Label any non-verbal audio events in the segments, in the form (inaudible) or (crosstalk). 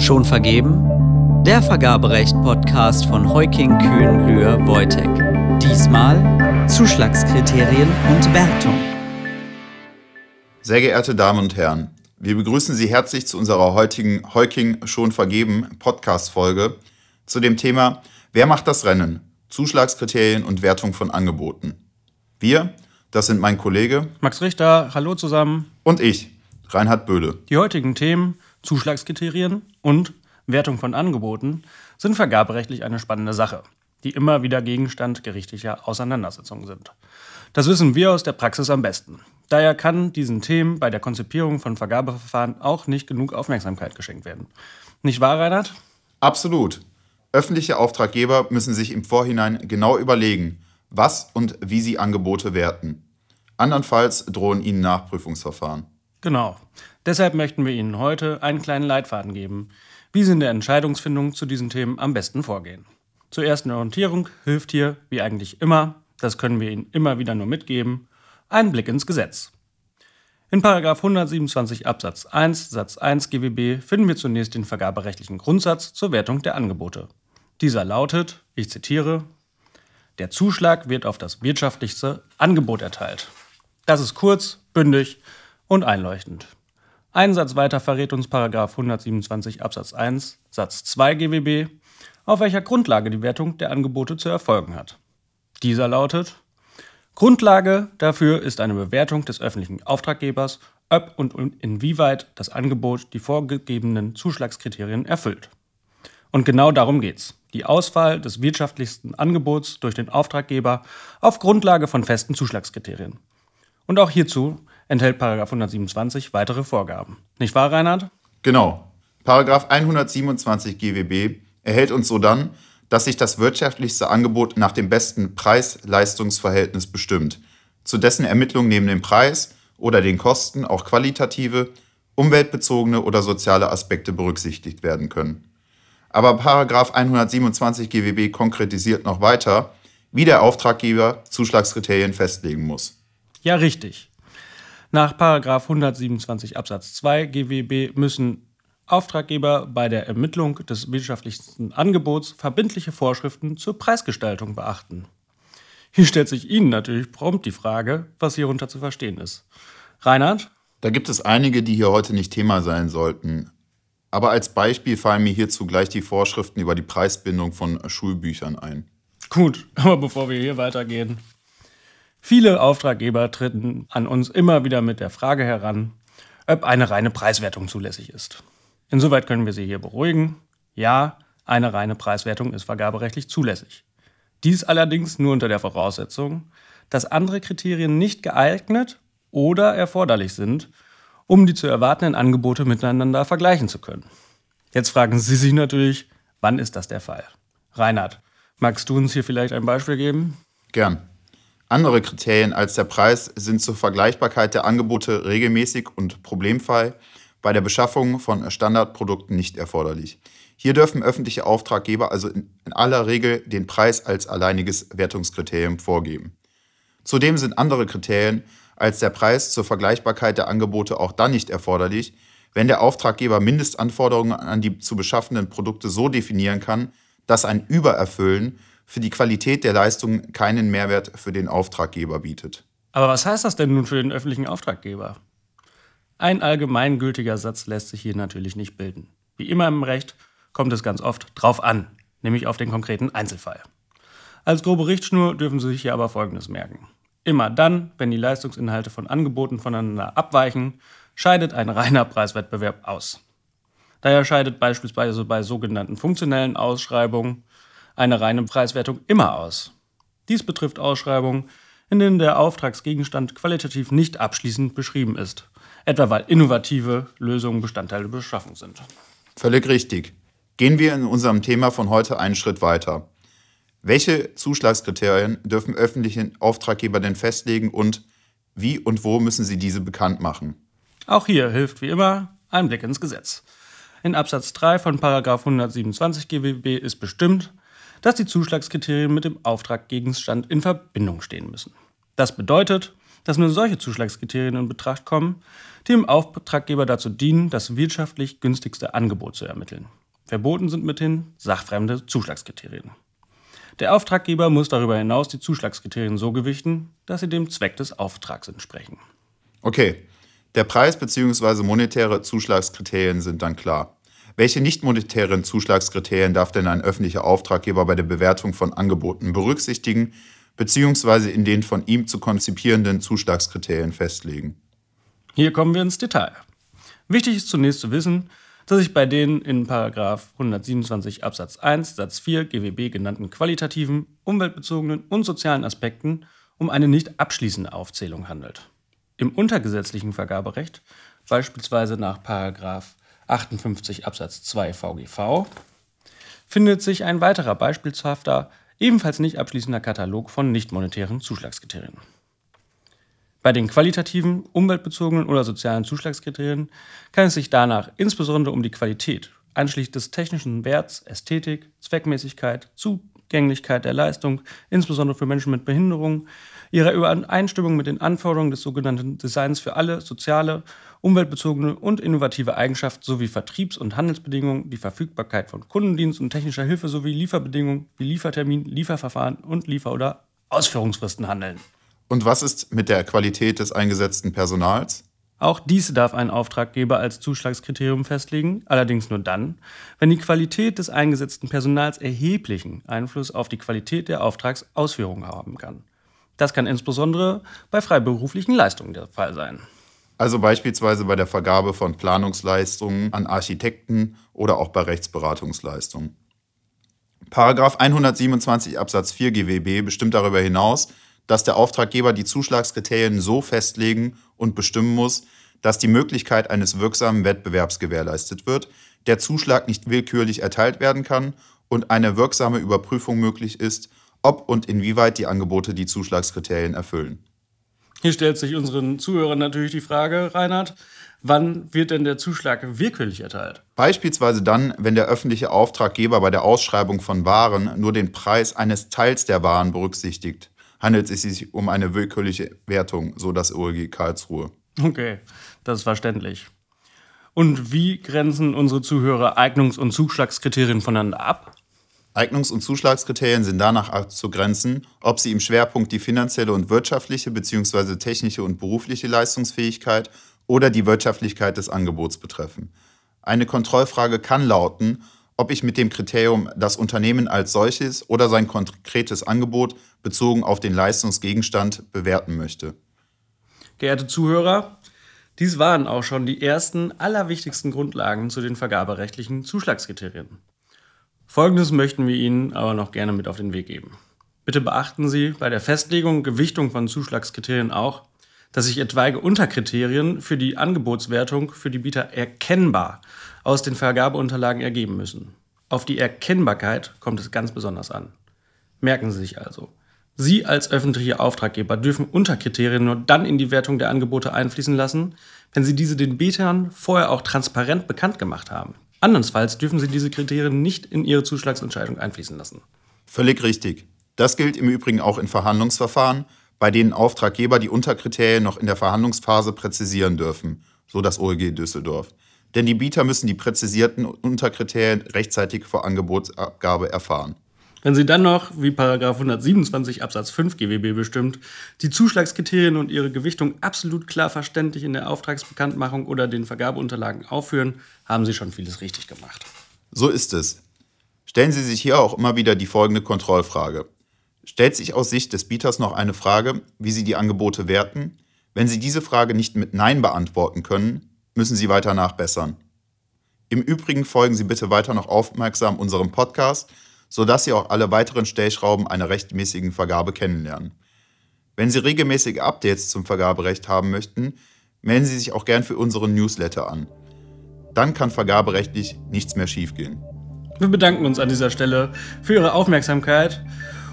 Schon vergeben? Der Vergaberecht-Podcast von Heuking Kühn Lühr Wojtek. Diesmal Zuschlagskriterien und Wertung. Sehr geehrte Damen und Herren, wir begrüßen Sie herzlich zu unserer heutigen Heuking Schon vergeben Podcast-Folge zu dem Thema Wer macht das Rennen? Zuschlagskriterien und Wertung von Angeboten. Wir, das sind mein Kollege Max Richter, hallo zusammen. Und ich, Reinhard Böhle. Die heutigen Themen Zuschlagskriterien und Wertung von Angeboten sind vergaberechtlich eine spannende Sache, die immer wieder Gegenstand gerichtlicher Auseinandersetzungen sind. Das wissen wir aus der Praxis am besten. Daher kann diesen Themen bei der Konzipierung von Vergabeverfahren auch nicht genug Aufmerksamkeit geschenkt werden. Nicht wahr, Reinhard? Absolut. Öffentliche Auftraggeber müssen sich im Vorhinein genau überlegen, was und wie sie Angebote werten. Andernfalls drohen ihnen Nachprüfungsverfahren. Genau. Deshalb möchten wir Ihnen heute einen kleinen Leitfaden geben, wie Sie in der Entscheidungsfindung zu diesen Themen am besten vorgehen. Zur ersten Orientierung hilft hier, wie eigentlich immer, das können wir Ihnen immer wieder nur mitgeben, ein Blick ins Gesetz. In 127 Absatz 1 Satz 1 GWB finden wir zunächst den vergaberechtlichen Grundsatz zur Wertung der Angebote. Dieser lautet, ich zitiere, der Zuschlag wird auf das wirtschaftlichste Angebot erteilt. Das ist kurz, bündig und einleuchtend. Ein Satz weiter verrät uns 127 Absatz 1 Satz 2 GWB, auf welcher Grundlage die Wertung der Angebote zu erfolgen hat. Dieser lautet Grundlage dafür ist eine Bewertung des öffentlichen Auftraggebers, ob und inwieweit das Angebot die vorgegebenen Zuschlagskriterien erfüllt. Und genau darum geht's. Die Auswahl des wirtschaftlichsten Angebots durch den Auftraggeber auf Grundlage von festen Zuschlagskriterien. Und auch hierzu enthält 127 weitere Vorgaben. Nicht wahr, Reinhard? Genau. Paragraph 127 GWB erhält uns so dann, dass sich das wirtschaftlichste Angebot nach dem besten Preis-Leistungs-Verhältnis bestimmt, zu dessen Ermittlung neben dem Preis oder den Kosten auch qualitative, umweltbezogene oder soziale Aspekte berücksichtigt werden können. Aber Paragraph 127 GWB konkretisiert noch weiter, wie der Auftraggeber Zuschlagskriterien festlegen muss. Ja, richtig. Nach 127 Absatz 2 GWB müssen Auftraggeber bei der Ermittlung des wirtschaftlichsten Angebots verbindliche Vorschriften zur Preisgestaltung beachten. Hier stellt sich Ihnen natürlich prompt die Frage, was hierunter zu verstehen ist. Reinhard? Da gibt es einige, die hier heute nicht Thema sein sollten. Aber als Beispiel fallen mir hierzu gleich die Vorschriften über die Preisbindung von Schulbüchern ein. Gut, (laughs) aber bevor wir hier weitergehen, Viele Auftraggeber treten an uns immer wieder mit der Frage heran, ob eine reine Preiswertung zulässig ist. Insoweit können wir Sie hier beruhigen. Ja, eine reine Preiswertung ist vergaberechtlich zulässig. Dies allerdings nur unter der Voraussetzung, dass andere Kriterien nicht geeignet oder erforderlich sind, um die zu erwartenden Angebote miteinander vergleichen zu können. Jetzt fragen Sie sich natürlich, wann ist das der Fall? Reinhard, magst du uns hier vielleicht ein Beispiel geben? Gern. Andere Kriterien als der Preis sind zur Vergleichbarkeit der Angebote regelmäßig und problemfrei bei der Beschaffung von Standardprodukten nicht erforderlich. Hier dürfen öffentliche Auftraggeber also in aller Regel den Preis als alleiniges Wertungskriterium vorgeben. Zudem sind andere Kriterien als der Preis zur Vergleichbarkeit der Angebote auch dann nicht erforderlich, wenn der Auftraggeber Mindestanforderungen an die zu beschaffenden Produkte so definieren kann, dass ein Übererfüllen für die Qualität der Leistung keinen Mehrwert für den Auftraggeber bietet. Aber was heißt das denn nun für den öffentlichen Auftraggeber? Ein allgemeingültiger Satz lässt sich hier natürlich nicht bilden. Wie immer im Recht kommt es ganz oft drauf an, nämlich auf den konkreten Einzelfall. Als grobe Richtschnur dürfen Sie sich hier aber Folgendes merken. Immer dann, wenn die Leistungsinhalte von Angeboten voneinander abweichen, scheidet ein reiner Preiswettbewerb aus. Daher scheidet beispielsweise bei sogenannten funktionellen Ausschreibungen eine reine Preiswertung immer aus. Dies betrifft Ausschreibungen, in denen der Auftragsgegenstand qualitativ nicht abschließend beschrieben ist, etwa weil innovative Lösungen Bestandteil der Beschaffung sind. Völlig richtig. Gehen wir in unserem Thema von heute einen Schritt weiter. Welche Zuschlagskriterien dürfen öffentliche Auftraggeber denn festlegen und wie und wo müssen sie diese bekannt machen? Auch hier hilft wie immer ein Blick ins Gesetz. In Absatz 3 von 127 GWB ist bestimmt, dass die Zuschlagskriterien mit dem Auftraggegenstand in Verbindung stehen müssen. Das bedeutet, dass nur solche Zuschlagskriterien in Betracht kommen, die dem Auftraggeber dazu dienen, das wirtschaftlich günstigste Angebot zu ermitteln. Verboten sind mithin sachfremde Zuschlagskriterien. Der Auftraggeber muss darüber hinaus die Zuschlagskriterien so gewichten, dass sie dem Zweck des Auftrags entsprechen. Okay, der Preis bzw. monetäre Zuschlagskriterien sind dann klar. Welche nicht monetären Zuschlagskriterien darf denn ein öffentlicher Auftraggeber bei der Bewertung von Angeboten berücksichtigen bzw. in den von ihm zu konzipierenden Zuschlagskriterien festlegen? Hier kommen wir ins Detail. Wichtig ist zunächst zu wissen, dass sich bei den in 127 Absatz 1 Satz 4 GWB genannten qualitativen, umweltbezogenen und sozialen Aspekten um eine nicht abschließende Aufzählung handelt. Im untergesetzlichen Vergaberecht, beispielsweise nach 58 Absatz 2 VGV, findet sich ein weiterer beispielhafter, ebenfalls nicht abschließender Katalog von nicht monetären Zuschlagskriterien. Bei den qualitativen, umweltbezogenen oder sozialen Zuschlagskriterien kann es sich danach insbesondere um die Qualität, einschließlich des technischen Werts, Ästhetik, Zweckmäßigkeit, Zugänglichkeit der Leistung, insbesondere für Menschen mit Behinderung, ihrer Übereinstimmung mit den Anforderungen des sogenannten Designs für alle soziale, umweltbezogene und innovative Eigenschaften sowie Vertriebs- und Handelsbedingungen, die Verfügbarkeit von Kundendienst und technischer Hilfe sowie Lieferbedingungen wie Liefertermin, Lieferverfahren und Liefer- oder Ausführungsfristen handeln. Und was ist mit der Qualität des eingesetzten Personals? Auch dies darf ein Auftraggeber als Zuschlagskriterium festlegen, allerdings nur dann, wenn die Qualität des eingesetzten Personals erheblichen Einfluss auf die Qualität der Auftragsausführung haben kann. Das kann insbesondere bei freiberuflichen Leistungen der Fall sein. Also beispielsweise bei der Vergabe von Planungsleistungen an Architekten oder auch bei Rechtsberatungsleistungen. Paragraph 127 Absatz 4 GWB bestimmt darüber hinaus, dass der Auftraggeber die Zuschlagskriterien so festlegen und bestimmen muss, dass die Möglichkeit eines wirksamen Wettbewerbs gewährleistet wird, der Zuschlag nicht willkürlich erteilt werden kann und eine wirksame Überprüfung möglich ist, ob und inwieweit die Angebote die Zuschlagskriterien erfüllen. Hier stellt sich unseren Zuhörern natürlich die Frage, Reinhard, wann wird denn der Zuschlag willkürlich erteilt? Beispielsweise dann, wenn der öffentliche Auftraggeber bei der Ausschreibung von Waren nur den Preis eines Teils der Waren berücksichtigt handelt es sich um eine willkürliche Wertung, so das OLG Karlsruhe. Okay, das ist verständlich. Und wie grenzen unsere Zuhörer Eignungs- und Zuschlagskriterien voneinander ab? Eignungs- und Zuschlagskriterien sind danach abzugrenzen, ob sie im Schwerpunkt die finanzielle und wirtschaftliche bzw. technische und berufliche Leistungsfähigkeit oder die Wirtschaftlichkeit des Angebots betreffen. Eine Kontrollfrage kann lauten, ob ich mit dem Kriterium das Unternehmen als solches oder sein konkretes Angebot bezogen auf den Leistungsgegenstand bewerten möchte. Geehrte Zuhörer, dies waren auch schon die ersten allerwichtigsten Grundlagen zu den vergaberechtlichen Zuschlagskriterien. Folgendes möchten wir Ihnen aber noch gerne mit auf den Weg geben. Bitte beachten Sie bei der Festlegung und Gewichtung von Zuschlagskriterien auch, dass sich etwaige Unterkriterien für die Angebotswertung für die Bieter erkennbar aus den Vergabeunterlagen ergeben müssen. Auf die Erkennbarkeit kommt es ganz besonders an. Merken Sie sich also. Sie als öffentliche Auftraggeber dürfen Unterkriterien nur dann in die Wertung der Angebote einfließen lassen, wenn Sie diese den Bietern vorher auch transparent bekannt gemacht haben. Andernfalls dürfen Sie diese Kriterien nicht in Ihre Zuschlagsentscheidung einfließen lassen. Völlig richtig. Das gilt im Übrigen auch in Verhandlungsverfahren, bei denen Auftraggeber die Unterkriterien noch in der Verhandlungsphase präzisieren dürfen, so das OLG Düsseldorf. Denn die Bieter müssen die präzisierten Unterkriterien rechtzeitig vor Angebotsabgabe erfahren. Wenn Sie dann noch, wie 127 Absatz 5 GWB bestimmt, die Zuschlagskriterien und ihre Gewichtung absolut klar verständlich in der Auftragsbekanntmachung oder den Vergabeunterlagen aufführen, haben Sie schon vieles richtig gemacht. So ist es. Stellen Sie sich hier auch immer wieder die folgende Kontrollfrage. Stellt sich aus Sicht des Bieters noch eine Frage, wie Sie die Angebote werten? Wenn Sie diese Frage nicht mit Nein beantworten können, müssen Sie weiter nachbessern. Im Übrigen folgen Sie bitte weiter noch aufmerksam unserem Podcast, sodass Sie auch alle weiteren Stellschrauben einer rechtmäßigen Vergabe kennenlernen. Wenn Sie regelmäßige Updates zum Vergaberecht haben möchten, melden Sie sich auch gern für unseren Newsletter an. Dann kann vergaberechtlich nichts mehr schiefgehen. Wir bedanken uns an dieser Stelle für Ihre Aufmerksamkeit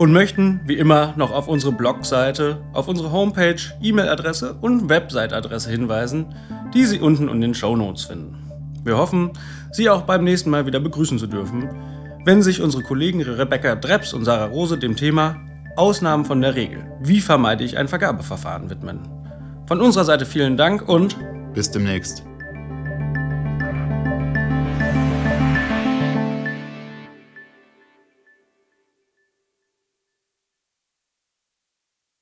und möchten wie immer noch auf unsere Blogseite, auf unsere Homepage, E-Mail-Adresse und Website-Adresse hinweisen, die Sie unten in den Show Notes finden. Wir hoffen, Sie auch beim nächsten Mal wieder begrüßen zu dürfen, wenn sich unsere Kollegen Rebecca Dreps und Sarah Rose dem Thema Ausnahmen von der Regel, wie vermeide ich ein Vergabeverfahren widmen. Von unserer Seite vielen Dank und Bis demnächst.